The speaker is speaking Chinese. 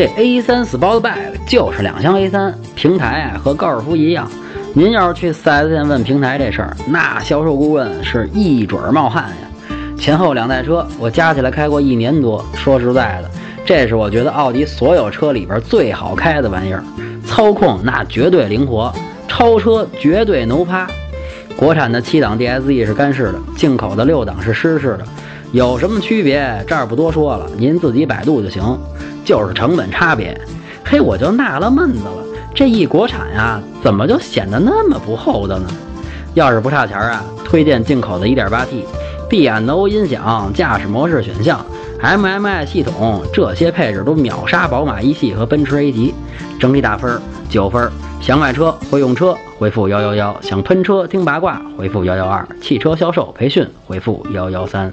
这 A3 Sportback 就是两厢 A3 平台啊，和高尔夫一样。您要是去 4S 店问平台这事儿，那销售顾问是一准冒汗呀。前后两代车我加起来开过一年多，说实在的，这是我觉得奥迪所有车里边最好开的玩意儿。操控那绝对灵活，超车绝对能趴。国产的七档 DSE 是干式的，进口的六档是湿式的，有什么区别？这儿不多说了，您自己百度就行。就是成本差别。嘿，我就纳了闷子了。这一国产呀，怎么就显得那么不厚道呢？要是不差钱啊，推荐进口的 1.8T，BNO 音响，驾驶模式选项，MMI 系统，这些配置都秒杀宝马一系和奔驰 A 级，整体打分九分。想买车会用车，回复幺幺幺；想喷车听八卦，回复幺幺二；汽车销售培训，回复幺幺三。